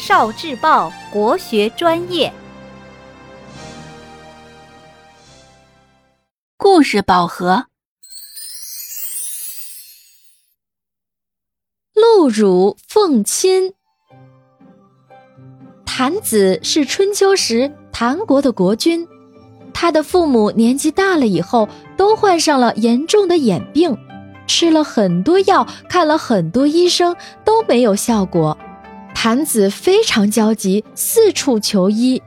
少智报国学专业。故事宝盒：露乳奉亲。谭子是春秋时谭国的国君，他的父母年纪大了以后，都患上了严重的眼病。吃了很多药，看了很多医生，都没有效果。谭子非常焦急，四处求医。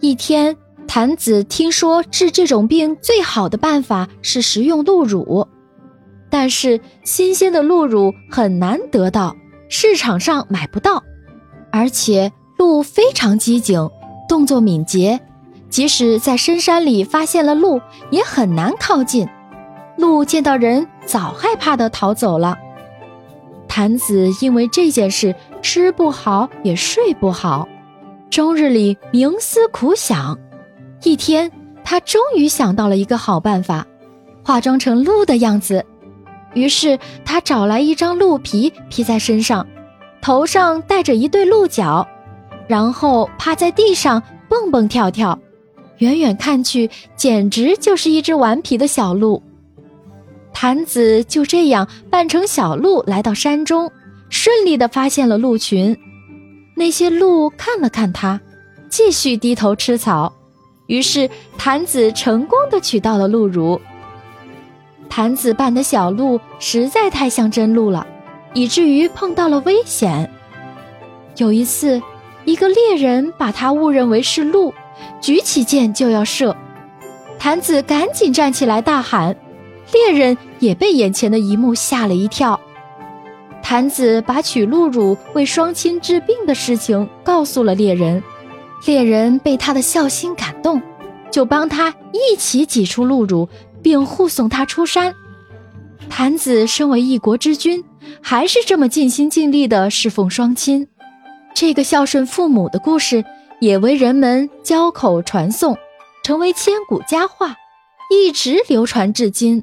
一天，谭子听说治这种病最好的办法是食用鹿乳，但是新鲜的鹿乳很难得到，市场上买不到，而且鹿非常机警，动作敏捷，即使在深山里发现了鹿，也很难靠近。鹿见到人，早害怕的逃走了。谭子因为这件事吃不好，也睡不好，终日里冥思苦想。一天，他终于想到了一个好办法，化妆成鹿的样子。于是他找来一张鹿皮披在身上，头上戴着一对鹿角，然后趴在地上蹦蹦跳跳，远远看去，简直就是一只顽皮的小鹿。谭子就这样扮成小鹿来到山中，顺利的发现了鹿群。那些鹿看了看他，继续低头吃草。于是谭子成功的取到了鹿乳。谭子扮的小鹿实在太像真鹿了，以至于碰到了危险。有一次，一个猎人把他误认为是鹿，举起剑就要射。谭子赶紧站起来大喊。猎人也被眼前的一幕吓了一跳。谭子把取鹿乳为双亲治病的事情告诉了猎人，猎人被他的孝心感动，就帮他一起挤出鹿乳，并护送他出山。谭子身为一国之君，还是这么尽心尽力地侍奉双亲。这个孝顺父母的故事也为人们交口传颂，成为千古佳话，一直流传至今。